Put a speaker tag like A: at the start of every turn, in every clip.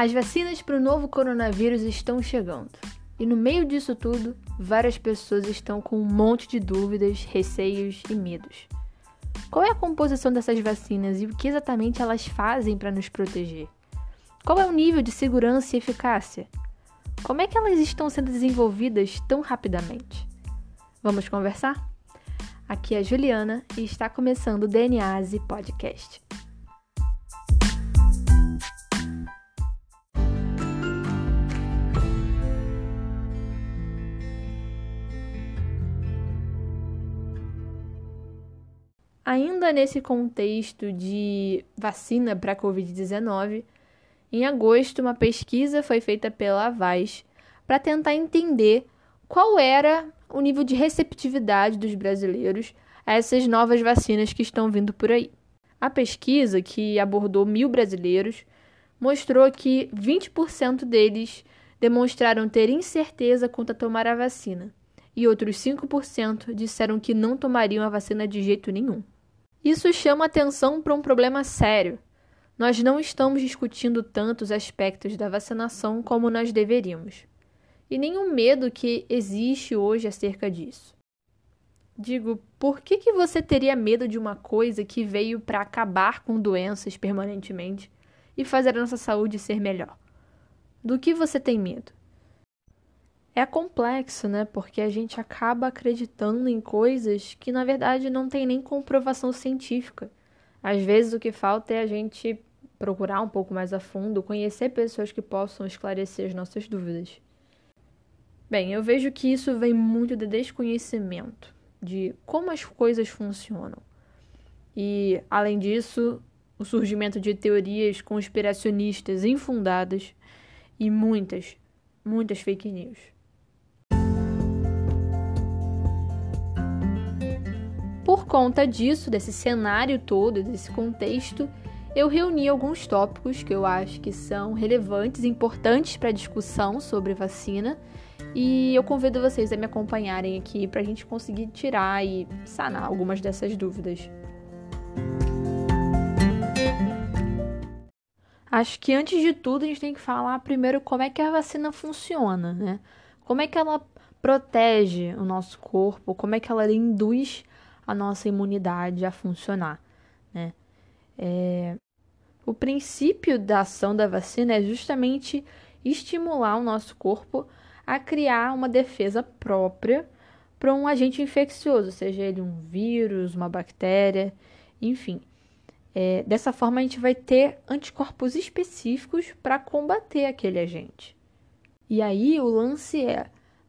A: As vacinas para o novo coronavírus estão chegando. E no meio disso tudo, várias pessoas estão com um monte de dúvidas, receios e medos. Qual é a composição dessas vacinas e o que exatamente elas fazem para nos proteger? Qual é o nível de segurança e eficácia? Como é que elas estão sendo desenvolvidas tão rapidamente? Vamos conversar? Aqui é a Juliana e está começando o DNAse Podcast. Ainda nesse contexto de vacina para a Covid-19, em agosto, uma pesquisa foi feita pela Avaz para tentar entender qual era o nível de receptividade dos brasileiros a essas novas vacinas que estão vindo por aí. A pesquisa, que abordou mil brasileiros, mostrou que 20% deles demonstraram ter incerteza quanto a tomar a vacina, e outros 5% disseram que não tomariam a vacina de jeito nenhum. Isso chama atenção para um problema sério. Nós não estamos discutindo tantos aspectos da vacinação como nós deveríamos, e nenhum medo que existe hoje acerca disso. Digo, por que, que você teria medo de uma coisa que veio para acabar com doenças permanentemente e fazer a nossa saúde ser melhor? Do que você tem medo? É complexo, né? Porque a gente acaba acreditando em coisas que na verdade não tem nem comprovação científica. Às vezes o que falta é a gente procurar um pouco mais a fundo, conhecer pessoas que possam esclarecer as nossas dúvidas. Bem, eu vejo que isso vem muito de desconhecimento de como as coisas funcionam. E, além disso, o surgimento de teorias conspiracionistas infundadas e muitas, muitas fake news. Por conta disso, desse cenário todo, desse contexto, eu reuni alguns tópicos que eu acho que são relevantes importantes para a discussão sobre vacina. E eu convido vocês a me acompanharem aqui para a gente conseguir tirar e sanar algumas dessas dúvidas. Acho que antes de tudo a gente tem que falar primeiro como é que a vacina funciona, né? Como é que ela protege o nosso corpo, como é que ela induz a nossa imunidade a funcionar, né? É, o princípio da ação da vacina é justamente estimular o nosso corpo a criar uma defesa própria para um agente infeccioso, seja ele um vírus, uma bactéria, enfim. É, dessa forma, a gente vai ter anticorpos específicos para combater aquele agente. E aí, o lance é: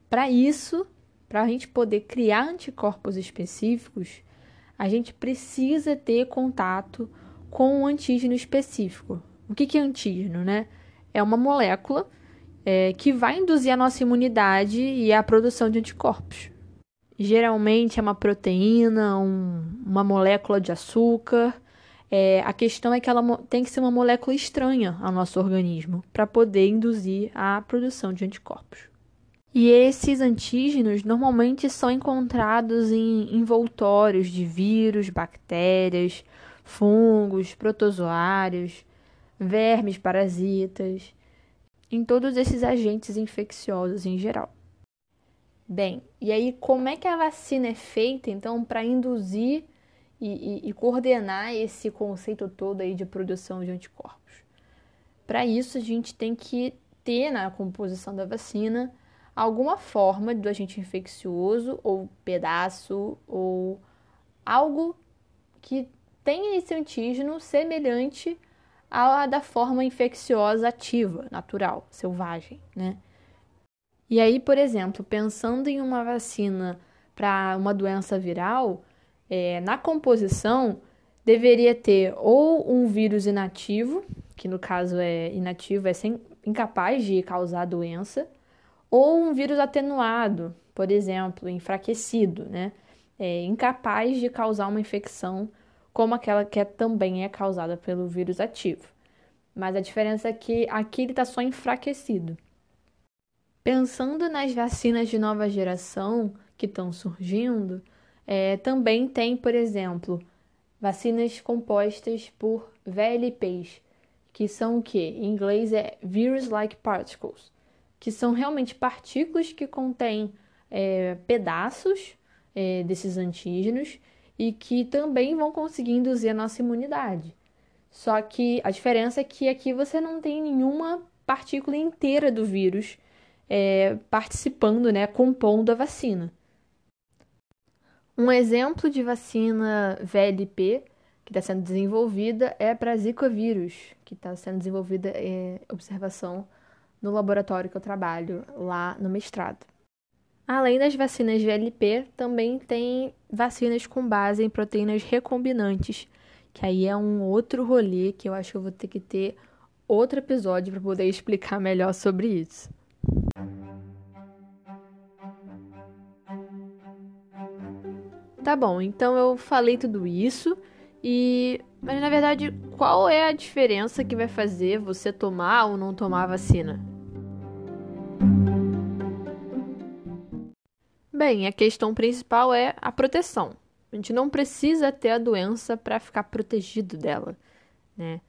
A: para isso, para a gente poder criar anticorpos específicos, a gente precisa ter contato com um antígeno específico. O que, que é antígeno, né? É uma molécula é, que vai induzir a nossa imunidade e a produção de anticorpos. Geralmente é uma proteína, um, uma molécula de açúcar. É, a questão é que ela tem que ser uma molécula estranha ao nosso organismo para poder induzir a produção de anticorpos. E esses antígenos normalmente são encontrados em envoltórios de vírus, bactérias, fungos, protozoários, vermes parasitas, em todos esses agentes infecciosos em geral. Bem, e aí como é que a vacina é feita então para induzir e, e, e, coordenar esse conceito todo aí de produção de anticorpos? Para isso a gente tem que ter na composição da vacina alguma forma do agente infeccioso ou pedaço ou algo que tenha esse antígeno semelhante à da forma infecciosa ativa, natural, selvagem, né? E aí, por exemplo, pensando em uma vacina para uma doença viral, é, na composição deveria ter ou um vírus inativo, que no caso é inativo, é sem, incapaz de causar doença, ou um vírus atenuado, por exemplo, enfraquecido, né? É incapaz de causar uma infecção como aquela que é, também é causada pelo vírus ativo. Mas a diferença é que aqui ele está só enfraquecido. Pensando nas vacinas de nova geração que estão surgindo, é, também tem, por exemplo, vacinas compostas por VLPs, que são o que? Em inglês é virus-like particles, que são realmente partículas que contêm é, pedaços é, desses antígenos e que também vão conseguir induzir a nossa imunidade. Só que a diferença é que aqui você não tem nenhuma partícula inteira do vírus é, participando, né, compondo a vacina. Um exemplo de vacina VLP que está sendo desenvolvida é para Zika vírus, que está sendo desenvolvida em observação no laboratório que eu trabalho lá no mestrado. Além das vacinas VLP, também tem vacinas com base em proteínas recombinantes, que aí é um outro rolê que eu acho que eu vou ter que ter outro episódio para poder explicar melhor sobre isso. Tá bom, então eu falei tudo isso e mas na verdade, qual é a diferença que vai fazer você tomar ou não tomar a vacina? Bem, a questão principal é a proteção. A gente não precisa ter a doença para ficar protegido dela, né?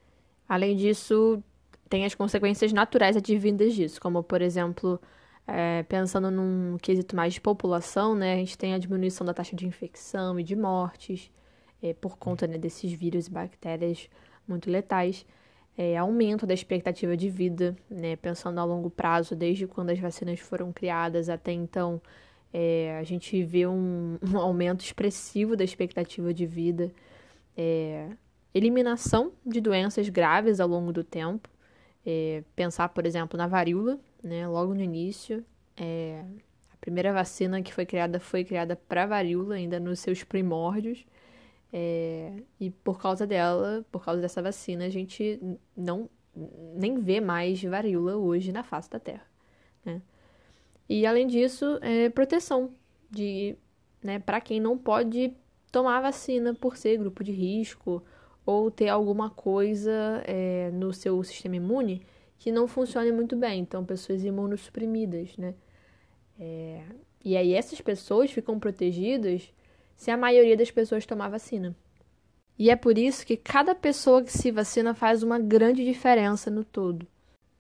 A: Além disso, tem as consequências naturais advindas disso, como por exemplo, é, pensando num quesito mais de população, né? A gente tem a diminuição da taxa de infecção e de mortes é, por conta né, desses vírus e bactérias muito letais. É, aumento da expectativa de vida, né, pensando a longo prazo, desde quando as vacinas foram criadas até então, é, a gente vê um, um, aumento expressivo da expectativa de vida, é, eliminação de doenças graves ao longo do tempo. É, pensar, por exemplo, na varíola, né, logo no início, é, a primeira vacina que foi criada foi criada para varíola, ainda nos seus primórdios. É, e por causa dela, por causa dessa vacina, a gente não nem vê mais varíola hoje na face da Terra. Né? E além disso, é proteção de, né, para quem não pode tomar vacina por ser grupo de risco ou ter alguma coisa é, no seu sistema imune que não funcione muito bem. Então, pessoas imunossuprimidas, né? É, e aí essas pessoas ficam protegidas se a maioria das pessoas tomar vacina. E é por isso que cada pessoa que se vacina faz uma grande diferença no todo.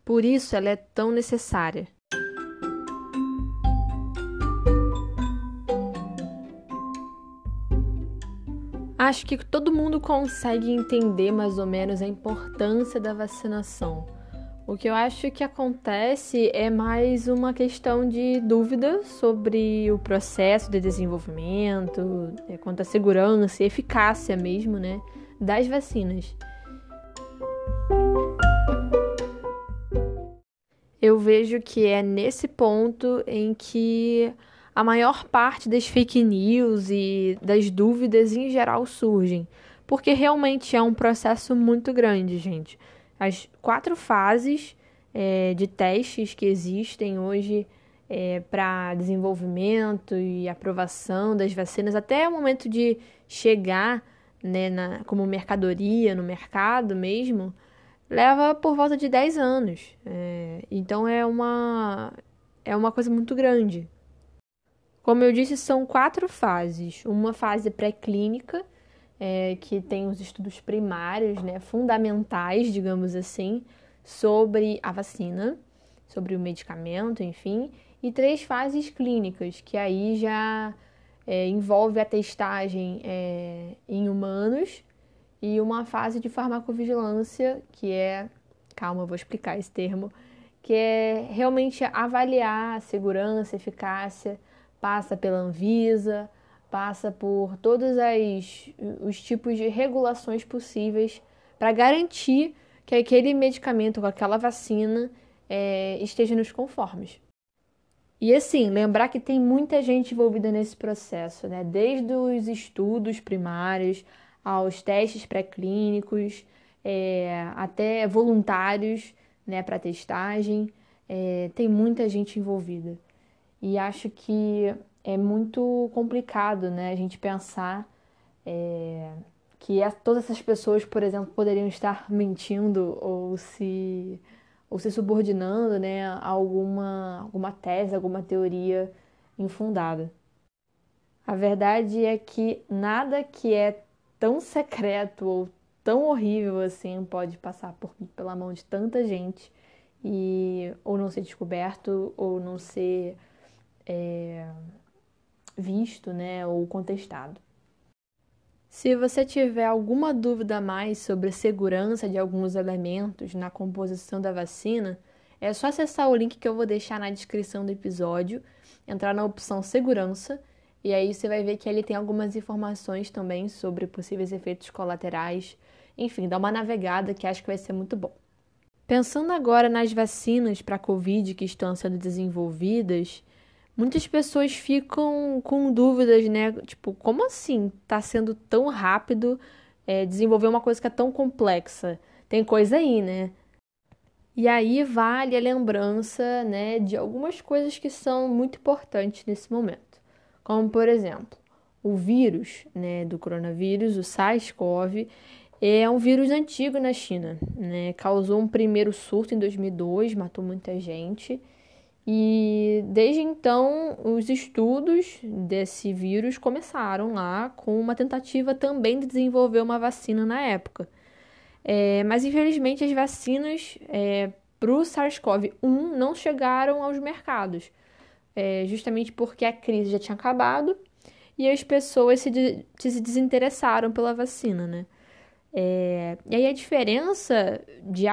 A: Por isso ela é tão necessária. Acho que todo mundo consegue entender mais ou menos a importância da vacinação. O que eu acho que acontece é mais uma questão de dúvida sobre o processo de desenvolvimento, é, quanto à segurança e eficácia mesmo, né, das vacinas. Eu vejo que é nesse ponto em que a maior parte das fake news e das dúvidas em geral surgem, porque realmente é um processo muito grande, gente as quatro fases é, de testes que existem hoje é, para desenvolvimento e aprovação das vacinas, até o momento de chegar né, na, como mercadoria no mercado mesmo, leva por volta de 10 anos. É, então é uma, é uma coisa muito grande. Como eu disse, são quatro fases. Uma fase pré-clínica, é, que tem os estudos primários, né, fundamentais, digamos assim, sobre a vacina, sobre o medicamento, enfim, e três fases clínicas, que aí já é, envolve a testagem é, em humanos e uma fase de farmacovigilância, que é, calma, eu vou explicar esse termo, que é realmente avaliar a segurança, eficácia, passa pela Anvisa, passa por todos as, os tipos de regulações possíveis para garantir que aquele medicamento com aquela vacina é, esteja nos conformes. E assim, lembrar que tem muita gente envolvida nesse processo, né? Desde os estudos primários aos testes pré-clínicos, é, até voluntários né, para testagem, é, tem muita gente envolvida. E acho que é muito complicado, né? A gente pensar é, que todas essas pessoas, por exemplo, poderiam estar mentindo ou se ou se subordinando, né, a alguma alguma tese, alguma teoria infundada. A verdade é que nada que é tão secreto ou tão horrível assim pode passar por, pela mão de tanta gente e ou não ser descoberto ou não ser é, visto, né, ou contestado. Se você tiver alguma dúvida a mais sobre a segurança de alguns elementos na composição da vacina, é só acessar o link que eu vou deixar na descrição do episódio, entrar na opção segurança e aí você vai ver que ele tem algumas informações também sobre possíveis efeitos colaterais. Enfim, dá uma navegada que acho que vai ser muito bom. Pensando agora nas vacinas para a Covid que estão sendo desenvolvidas, muitas pessoas ficam com dúvidas, né? Tipo, como assim está sendo tão rápido é, desenvolver uma coisa que é tão complexa? Tem coisa aí, né? E aí vale a lembrança, né, de algumas coisas que são muito importantes nesse momento. Como, por exemplo, o vírus, né, do coronavírus, o SARS-CoV, é um vírus antigo na China, né? Causou um primeiro surto em 2002, matou muita gente. E desde então, os estudos desse vírus começaram lá com uma tentativa também de desenvolver uma vacina na época. É, mas infelizmente, as vacinas é, para o SARS-CoV-1 não chegaram aos mercados, é, justamente porque a crise já tinha acabado e as pessoas se, de, se desinteressaram pela vacina, né? É, e aí a diferença de,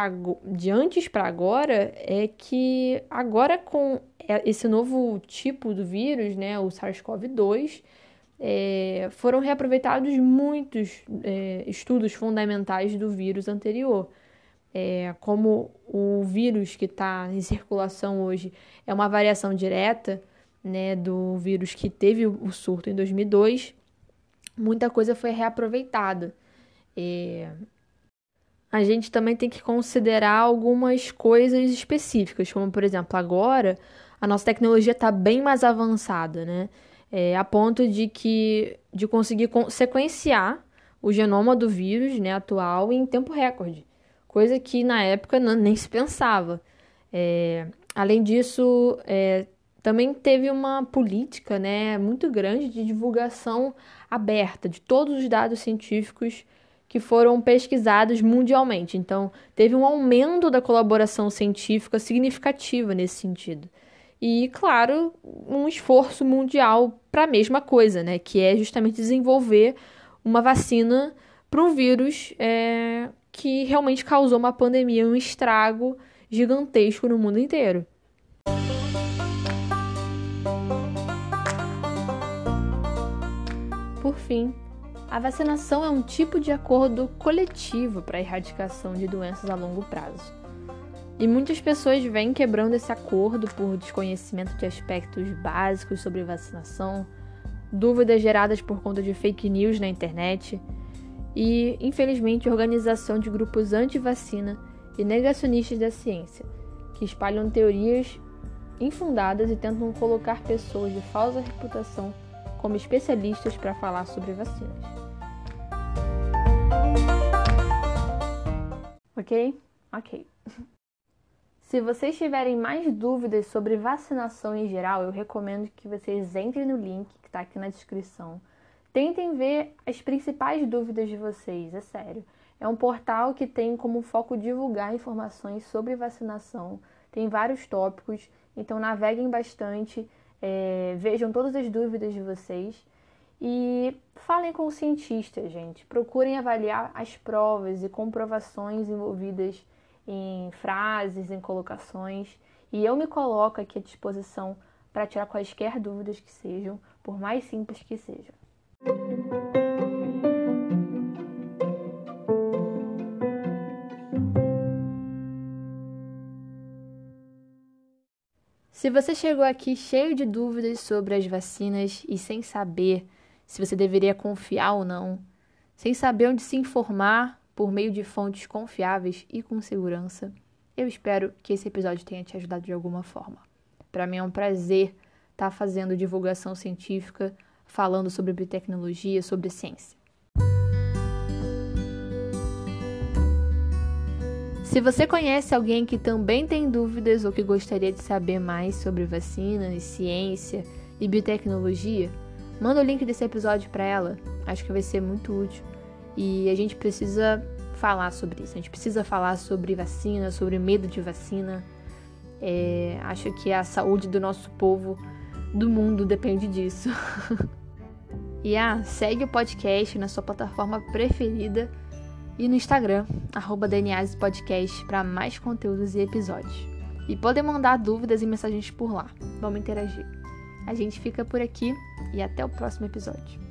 A: de antes para agora é que agora com esse novo tipo do vírus, né, o SARS-CoV-2, é, foram reaproveitados muitos é, estudos fundamentais do vírus anterior. É, como o vírus que está em circulação hoje é uma variação direta né, do vírus que teve o surto em 2002, muita coisa foi reaproveitada. É... A gente também tem que considerar algumas coisas específicas, como por exemplo, agora a nossa tecnologia está bem mais avançada, né? É, a ponto de que de conseguir sequenciar o genoma do vírus né, atual em tempo recorde, coisa que na época nem se pensava. É, além disso, é, também teve uma política né, muito grande de divulgação aberta de todos os dados científicos que foram pesquisados mundialmente. Então, teve um aumento da colaboração científica significativa nesse sentido. E, claro, um esforço mundial para a mesma coisa, né? Que é justamente desenvolver uma vacina para um vírus é, que realmente causou uma pandemia, um estrago gigantesco no mundo inteiro. Por fim, a vacinação é um tipo de acordo coletivo para a erradicação de doenças a longo prazo. E muitas pessoas vêm quebrando esse acordo por desconhecimento de aspectos básicos sobre vacinação, dúvidas geradas por conta de fake news na internet e, infelizmente, organização de grupos anti-vacina e negacionistas da ciência, que espalham teorias infundadas e tentam colocar pessoas de falsa reputação como especialistas para falar sobre vacinas. Ok? Ok. Se vocês tiverem mais dúvidas sobre vacinação em geral, eu recomendo que vocês entrem no link que está aqui na descrição. Tentem ver as principais dúvidas de vocês, é sério. É um portal que tem como foco divulgar informações sobre vacinação, tem vários tópicos, então naveguem bastante, é, vejam todas as dúvidas de vocês e falem com o cientista, gente. Procurem avaliar as provas e comprovações envolvidas em frases, em colocações. E eu me coloco aqui à disposição para tirar quaisquer dúvidas que sejam, por mais simples que sejam. Se você chegou aqui cheio de dúvidas sobre as vacinas e sem saber se você deveria confiar ou não, sem saber onde se informar por meio de fontes confiáveis e com segurança. Eu espero que esse episódio tenha te ajudado de alguma forma. Para mim é um prazer estar tá fazendo divulgação científica, falando sobre biotecnologia, sobre ciência. Se você conhece alguém que também tem dúvidas ou que gostaria de saber mais sobre vacinas, ciência e biotecnologia, Manda o link desse episódio para ela, acho que vai ser muito útil. E a gente precisa falar sobre isso. A gente precisa falar sobre vacina, sobre medo de vacina. É, acho que a saúde do nosso povo, do mundo, depende disso. e ah, segue o podcast na sua plataforma preferida e no Instagram, arroba Podcast, para mais conteúdos e episódios. E podem mandar dúvidas e mensagens por lá. Vamos interagir. A gente fica por aqui e até o próximo episódio.